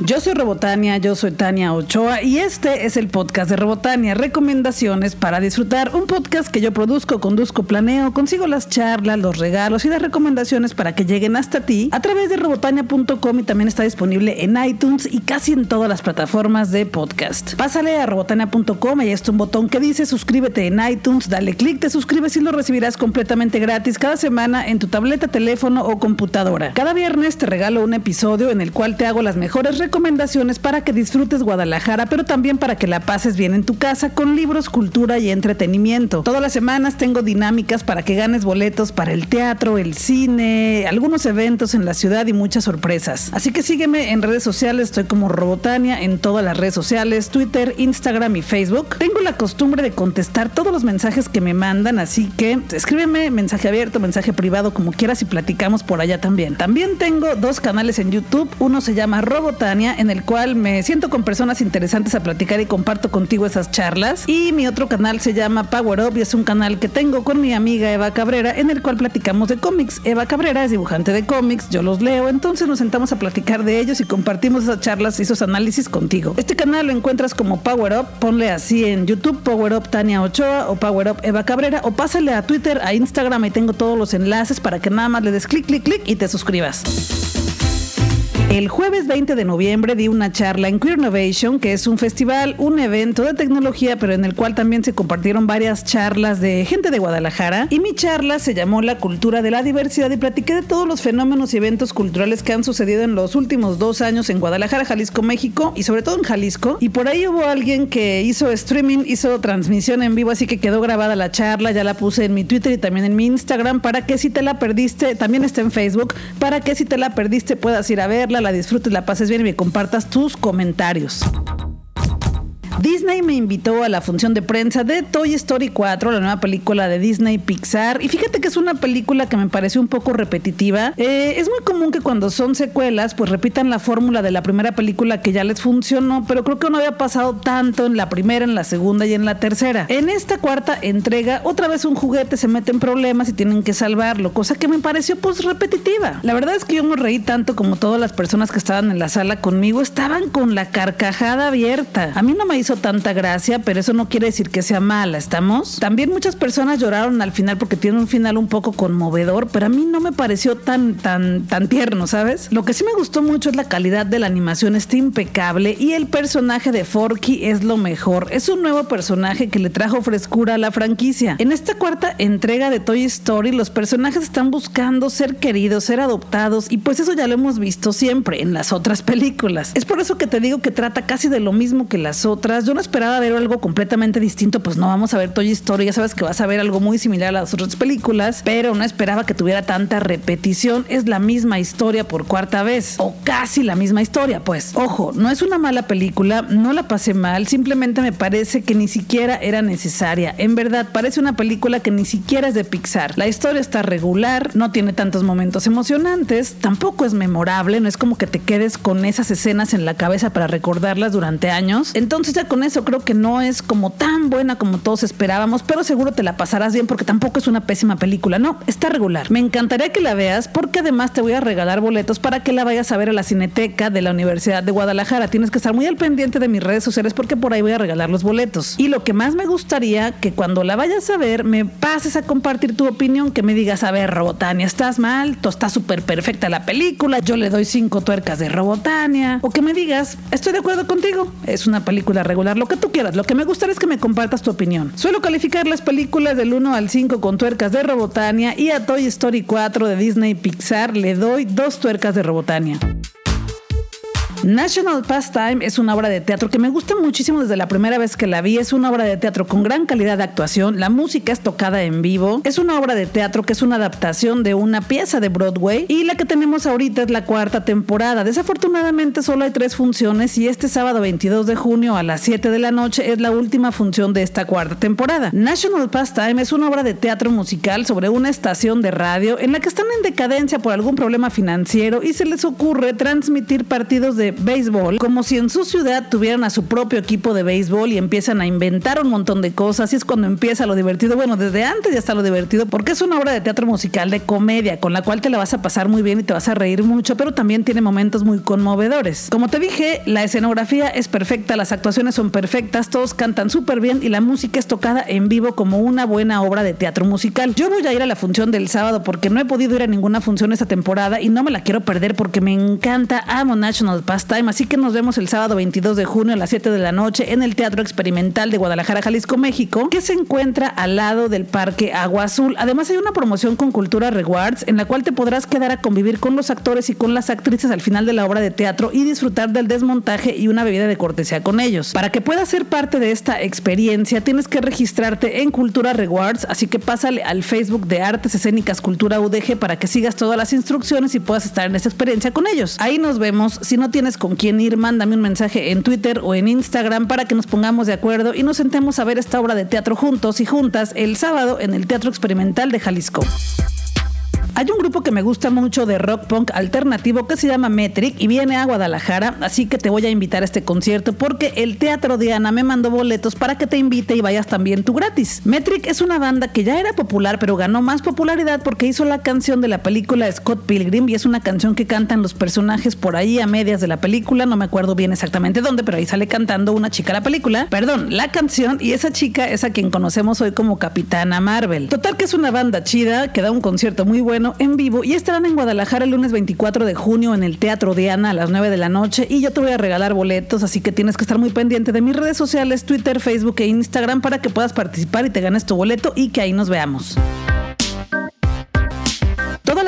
Yo soy Robotania, yo soy Tania Ochoa y este es el podcast de Robotania, recomendaciones para disfrutar, un podcast que yo produzco, conduzco, planeo, consigo las charlas, los regalos y las recomendaciones para que lleguen hasta ti a través de robotania.com y también está disponible en iTunes y casi en todas las plataformas de podcast. Pásale a robotania.com, ahí está un botón que dice suscríbete en iTunes, dale clic, te suscribes y lo recibirás completamente gratis cada semana en tu tableta, teléfono o computadora. Cada viernes te regalo un episodio en el cual te hago las mejores recomendaciones para que disfrutes Guadalajara, pero también para que la pases bien en tu casa con libros, cultura y entretenimiento. Todas las semanas tengo dinámicas para que ganes boletos para el teatro, el cine, algunos eventos en la ciudad y muchas sorpresas. Así que sígueme en redes sociales, estoy como Robotania en todas las redes sociales, Twitter, Instagram y Facebook. Tengo la costumbre de contestar todos los mensajes que me mandan, así que escríbeme mensaje abierto, mensaje privado, como quieras y platicamos por allá también. También tengo dos canales en YouTube, uno se llama Robotania en el cual me siento con personas interesantes a platicar y comparto contigo esas charlas. Y mi otro canal se llama Power Up y es un canal que tengo con mi amiga Eva Cabrera en el cual platicamos de cómics. Eva Cabrera es dibujante de cómics, yo los leo, entonces nos sentamos a platicar de ellos y compartimos esas charlas y esos análisis contigo. Este canal lo encuentras como Power Up, ponle así en YouTube Power Up Tania Ochoa o Power Up Eva Cabrera o pásale a Twitter, a Instagram y tengo todos los enlaces para que nada más le des clic, clic, clic y te suscribas. El jueves 20 de noviembre di una charla en Queer Innovation, que es un festival, un evento de tecnología, pero en el cual también se compartieron varias charlas de gente de Guadalajara. Y mi charla se llamó La cultura de la diversidad y platiqué de todos los fenómenos y eventos culturales que han sucedido en los últimos dos años en Guadalajara, Jalisco, México y sobre todo en Jalisco. Y por ahí hubo alguien que hizo streaming, hizo transmisión en vivo, así que quedó grabada la charla, ya la puse en mi Twitter y también en mi Instagram para que si te la perdiste, también está en Facebook, para que si te la perdiste puedas ir a verla la disfrutes, la pases bien y me compartas tus comentarios. Disney me invitó a la función de prensa de Toy Story 4, la nueva película de Disney Pixar. Y fíjate que es una película que me pareció un poco repetitiva. Eh, es muy común que cuando son secuelas, pues repitan la fórmula de la primera película que ya les funcionó, pero creo que no había pasado tanto en la primera, en la segunda y en la tercera. En esta cuarta entrega, otra vez un juguete se mete en problemas y tienen que salvarlo, cosa que me pareció pues repetitiva. La verdad es que yo no reí tanto como todas las personas que estaban en la sala conmigo, estaban con la carcajada abierta. A mí no me hizo tanta gracia, pero eso no quiere decir que sea mala, ¿estamos? También muchas personas lloraron al final porque tiene un final un poco conmovedor, pero a mí no me pareció tan, tan, tan tierno, ¿sabes? Lo que sí me gustó mucho es la calidad de la animación, está impecable y el personaje de Forky es lo mejor. Es un nuevo personaje que le trajo frescura a la franquicia. En esta cuarta entrega de Toy Story, los personajes están buscando ser queridos, ser adoptados y pues eso ya lo hemos visto siempre en las otras películas. Es por eso que te digo que trata casi de lo mismo que las otras yo no esperaba ver algo completamente distinto, pues no vamos a ver Toy Story, ya sabes que vas a ver algo muy similar a las otras películas, pero no esperaba que tuviera tanta repetición, es la misma historia por cuarta vez, o casi la misma historia, pues. Ojo, no es una mala película, no la pasé mal, simplemente me parece que ni siquiera era necesaria. En verdad, parece una película que ni siquiera es de Pixar. La historia está regular, no tiene tantos momentos emocionantes, tampoco es memorable, no es como que te quedes con esas escenas en la cabeza para recordarlas durante años. Entonces ya con eso creo que no es como tan buena como todos esperábamos, pero seguro te la pasarás bien porque tampoco es una pésima película. No, está regular. Me encantaría que la veas porque además te voy a regalar boletos para que la vayas a ver a la Cineteca de la Universidad de Guadalajara. Tienes que estar muy al pendiente de mis redes sociales porque por ahí voy a regalar los boletos. Y lo que más me gustaría que cuando la vayas a ver me pases a compartir tu opinión, que me digas, a ver, Robotania, estás mal, tú está súper perfecta la película, yo le doy cinco tuercas de Robotania, o que me digas, estoy de acuerdo contigo, es una película regular lo que tú quieras. Lo que me gustaría es que me compartas tu opinión. Suelo calificar las películas del 1 al 5 con tuercas de Robotania y a Toy Story 4 de Disney Pixar le doy dos tuercas de Robotania. National Pastime es una obra de teatro que me gusta muchísimo desde la primera vez que la vi. Es una obra de teatro con gran calidad de actuación. La música es tocada en vivo. Es una obra de teatro que es una adaptación de una pieza de Broadway. Y la que tenemos ahorita es la cuarta temporada. Desafortunadamente solo hay tres funciones y este sábado 22 de junio a las 7 de la noche es la última función de esta cuarta temporada. National Pastime es una obra de teatro musical sobre una estación de radio en la que están en decadencia por algún problema financiero y se les ocurre transmitir partidos de béisbol, como si en su ciudad tuvieran a su propio equipo de béisbol y empiezan a inventar un montón de cosas. Y es cuando empieza lo divertido. Bueno, desde antes ya está lo divertido, porque es una obra de teatro musical de comedia, con la cual te la vas a pasar muy bien y te vas a reír mucho, pero también tiene momentos muy conmovedores. Como te dije, la escenografía es perfecta, las actuaciones son perfectas, todos cantan súper bien y la música es tocada en vivo como una buena obra de teatro musical. Yo voy a ir a la función del sábado porque no he podido ir a ninguna función esta temporada y no me la quiero perder porque me encanta, amo National Pastime, así que nos vemos el sábado 22 de junio a las 7 de la noche en el Teatro Experimental de Guadalajara, Jalisco, México, que se encuentra al lado del Parque Agua Azul. Además hay una promoción con Cultura Rewards en la cual te podrás quedar a convivir con los actores y con las actrices al final de la obra de teatro y disfrutar del desmontaje y una bebida de cortesía con ellos. Para que puedas ser parte de esta experiencia tienes que registrarte en Cultura Rewards, así que pásale al Facebook de Artes Escénicas Cultura UDG para que sigas todas las instrucciones y puedas estar en esta experiencia con ellos. Ahí nos vemos. Si no tienes con quién ir, mándame un mensaje en Twitter o en Instagram para que nos pongamos de acuerdo y nos sentemos a ver esta obra de teatro juntos y juntas el sábado en el Teatro Experimental de Jalisco. Hay un grupo que me gusta mucho de rock punk alternativo que se llama Metric y viene a Guadalajara, así que te voy a invitar a este concierto porque el Teatro Diana me mandó boletos para que te invite y vayas también tú gratis. Metric es una banda que ya era popular pero ganó más popularidad porque hizo la canción de la película Scott Pilgrim y es una canción que cantan los personajes por ahí a medias de la película, no me acuerdo bien exactamente dónde, pero ahí sale cantando una chica la película, perdón, la canción y esa chica es a quien conocemos hoy como Capitana Marvel. Total que es una banda chida que da un concierto muy bueno en vivo y estarán en Guadalajara el lunes 24 de junio en el Teatro Diana a las 9 de la noche y yo te voy a regalar boletos, así que tienes que estar muy pendiente de mis redes sociales, Twitter, Facebook e Instagram para que puedas participar y te ganes tu boleto y que ahí nos veamos.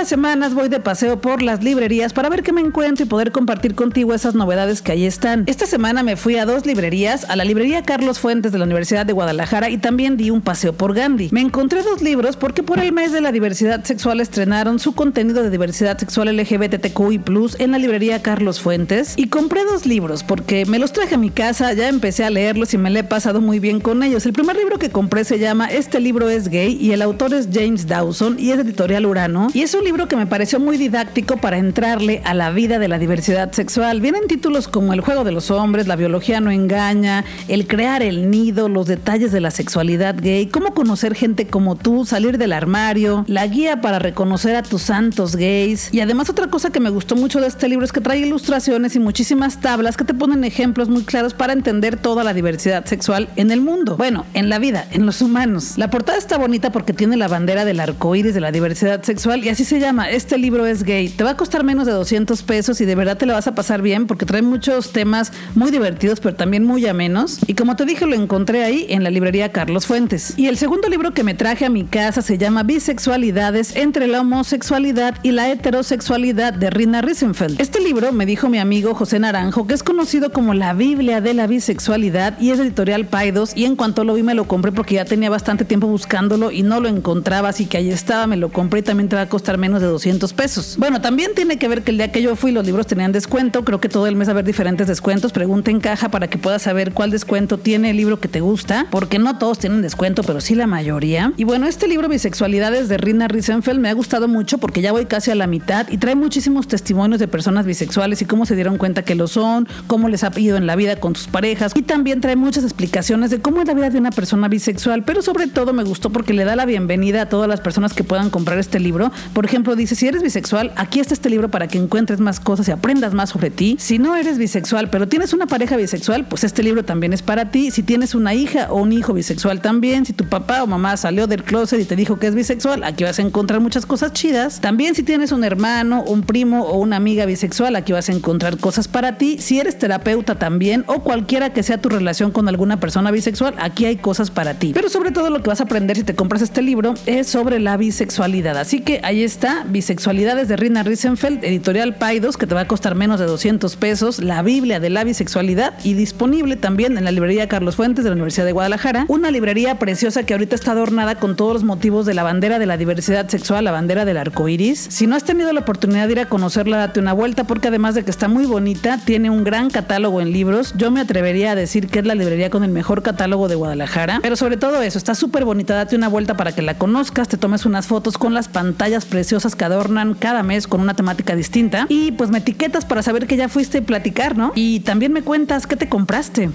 Semanas voy de paseo por las librerías para ver qué me encuentro y poder compartir contigo esas novedades que ahí están. Esta semana me fui a dos librerías, a la librería Carlos Fuentes de la Universidad de Guadalajara y también di un paseo por Gandhi. Me encontré dos libros porque por el mes de la diversidad sexual estrenaron su contenido de diversidad sexual LGBTQI+, en la librería Carlos Fuentes y compré dos libros porque me los traje a mi casa, ya empecé a leerlos y me le he pasado muy bien con ellos. El primer libro que compré se llama Este libro es gay y el autor es James Dawson y es editorial Urano y es un libro que me pareció muy didáctico para entrarle a la vida de la diversidad sexual. Vienen títulos como El juego de los hombres, La biología no engaña, El crear el nido, los detalles de la sexualidad gay, cómo conocer gente como tú, salir del armario, la guía para reconocer a tus santos gays. Y además otra cosa que me gustó mucho de este libro es que trae ilustraciones y muchísimas tablas que te ponen ejemplos muy claros para entender toda la diversidad sexual en el mundo. Bueno, en la vida, en los humanos. La portada está bonita porque tiene la bandera del arco iris de la diversidad sexual y así se llama, Este libro es gay. Te va a costar menos de 200 pesos y de verdad te lo vas a pasar bien porque trae muchos temas muy divertidos, pero también muy amenos. Y como te dije, lo encontré ahí en la librería Carlos Fuentes. Y el segundo libro que me traje a mi casa se llama Bisexualidades entre la homosexualidad y la heterosexualidad de Rina Risenfeld. Este libro me dijo mi amigo José Naranjo, que es conocido como la Biblia de la bisexualidad y es editorial Paidos. Y en cuanto lo vi, me lo compré porque ya tenía bastante tiempo buscándolo y no lo encontraba, así que ahí estaba, me lo compré y también te va a costar menos de 200 pesos. Bueno, también tiene que ver que el día que yo fui los libros tenían descuento, creo que todo el mes va a haber diferentes descuentos, pregunta en caja para que puedas saber cuál descuento tiene el libro que te gusta, porque no todos tienen descuento, pero sí la mayoría. Y bueno, este libro Bisexualidades de Rina Risenfeld me ha gustado mucho porque ya voy casi a la mitad y trae muchísimos testimonios de personas bisexuales y cómo se dieron cuenta que lo son, cómo les ha ido en la vida con sus parejas y también trae muchas explicaciones de cómo es la vida de una persona bisexual, pero sobre todo me gustó porque le da la bienvenida a todas las personas que puedan comprar este libro. Por ejemplo, dice, si eres bisexual, aquí está este libro para que encuentres más cosas y aprendas más sobre ti. Si no eres bisexual, pero tienes una pareja bisexual, pues este libro también es para ti. Si tienes una hija o un hijo bisexual también, si tu papá o mamá salió del closet y te dijo que es bisexual, aquí vas a encontrar muchas cosas chidas. También si tienes un hermano, un primo o una amiga bisexual, aquí vas a encontrar cosas para ti. Si eres terapeuta también o cualquiera que sea tu relación con alguna persona bisexual, aquí hay cosas para ti. Pero sobre todo lo que vas a aprender si te compras este libro es sobre la bisexualidad. Así que ahí está, Bisexualidades de Rina Risenfeld, editorial Paidos, que te va a costar menos de 200 pesos, la Biblia de la bisexualidad y disponible también en la librería Carlos Fuentes de la Universidad de Guadalajara, una librería preciosa que ahorita está adornada con todos los motivos de la bandera de la diversidad sexual, la bandera del arco iris. Si no has tenido la oportunidad de ir a conocerla, date una vuelta porque además de que está muy bonita, tiene un gran catálogo en libros. Yo me atrevería a decir que es la librería con el mejor catálogo de Guadalajara, pero sobre todo eso, está súper bonita, date una vuelta para que la conozcas, te tomes unas fotos con las pantallas preciosas deliciosas que adornan cada mes con una temática distinta. Y pues me etiquetas para saber que ya fuiste a platicar, ¿no? Y también me cuentas qué te compraste.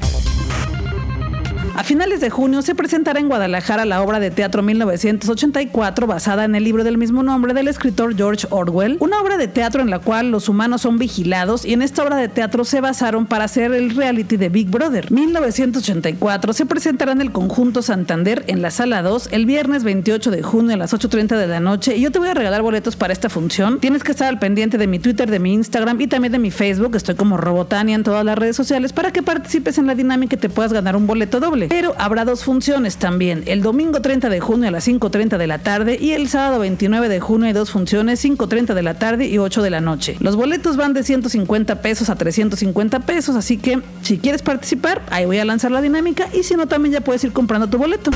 A finales de junio se presentará en Guadalajara la obra de teatro 1984 basada en el libro del mismo nombre del escritor George Orwell, una obra de teatro en la cual los humanos son vigilados y en esta obra de teatro se basaron para hacer el reality de Big Brother. 1984 se presentará en el conjunto Santander en la sala 2 el viernes 28 de junio a las 8.30 de la noche y yo te voy a regalar boletos para esta función. Tienes que estar al pendiente de mi Twitter, de mi Instagram y también de mi Facebook, estoy como Robotania en todas las redes sociales para que participes en la dinámica y te puedas ganar un boleto doble. Pero habrá dos funciones también. El domingo 30 de junio a las 5.30 de la tarde y el sábado 29 de junio hay dos funciones, 5.30 de la tarde y 8 de la noche. Los boletos van de 150 pesos a 350 pesos, así que si quieres participar, ahí voy a lanzar la dinámica y si no, también ya puedes ir comprando tu boleto.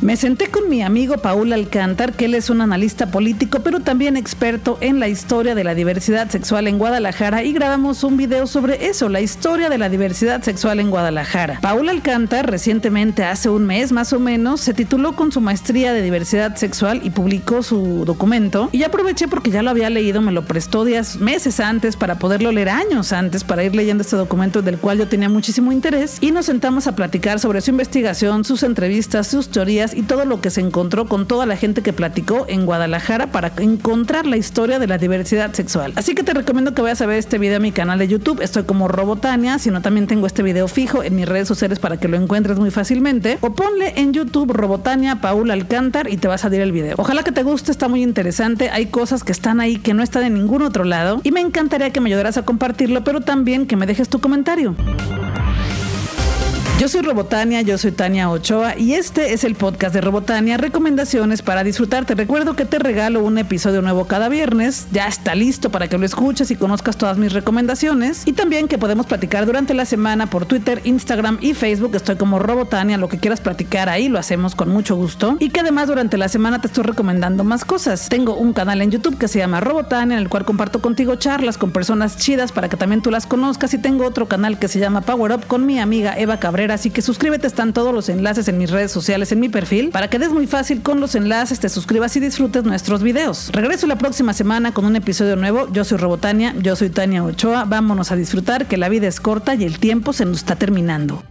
Me senté con mi amigo Paul Alcántar, que él es un analista político, pero también experto en la historia de la diversidad sexual en Guadalajara, y grabamos un video sobre eso, la historia de la diversidad sexual en Guadalajara. Paul Alcántar, recientemente, hace un mes más o menos, se tituló con su maestría de diversidad sexual y publicó su documento. Y aproveché porque ya lo había leído, me lo prestó días, meses antes para poderlo leer años antes, para ir leyendo este documento del cual yo tenía muchísimo interés. Y nos sentamos a platicar sobre su investigación, sus entrevistas, sus teorías y todo lo que se encontró con toda la gente que platicó en Guadalajara para encontrar la historia de la diversidad sexual. Así que te recomiendo que vayas a ver este video en mi canal de YouTube. Estoy como Robotania, sino también tengo este video fijo en mis redes sociales para que lo encuentres muy fácilmente. O ponle en YouTube Robotania Paul Alcántar y te va a salir el video. Ojalá que te guste, está muy interesante. Hay cosas que están ahí que no están en ningún otro lado y me encantaría que me ayudaras a compartirlo, pero también que me dejes tu comentario. Yo soy Robotania, yo soy Tania Ochoa y este es el podcast de Robotania, recomendaciones para disfrutar. Te recuerdo que te regalo un episodio nuevo cada viernes, ya está listo para que lo escuches y conozcas todas mis recomendaciones y también que podemos platicar durante la semana por Twitter, Instagram y Facebook. Estoy como Robotania, lo que quieras platicar ahí lo hacemos con mucho gusto y que además durante la semana te estoy recomendando más cosas. Tengo un canal en YouTube que se llama Robotania en el cual comparto contigo charlas con personas chidas para que también tú las conozcas y tengo otro canal que se llama Power Up con mi amiga Eva Cabrera Así que suscríbete, están todos los enlaces en mis redes sociales, en mi perfil, para que des muy fácil con los enlaces, te suscribas y disfrutes nuestros videos. Regreso la próxima semana con un episodio nuevo. Yo soy Robotania, yo soy Tania Ochoa. Vámonos a disfrutar que la vida es corta y el tiempo se nos está terminando.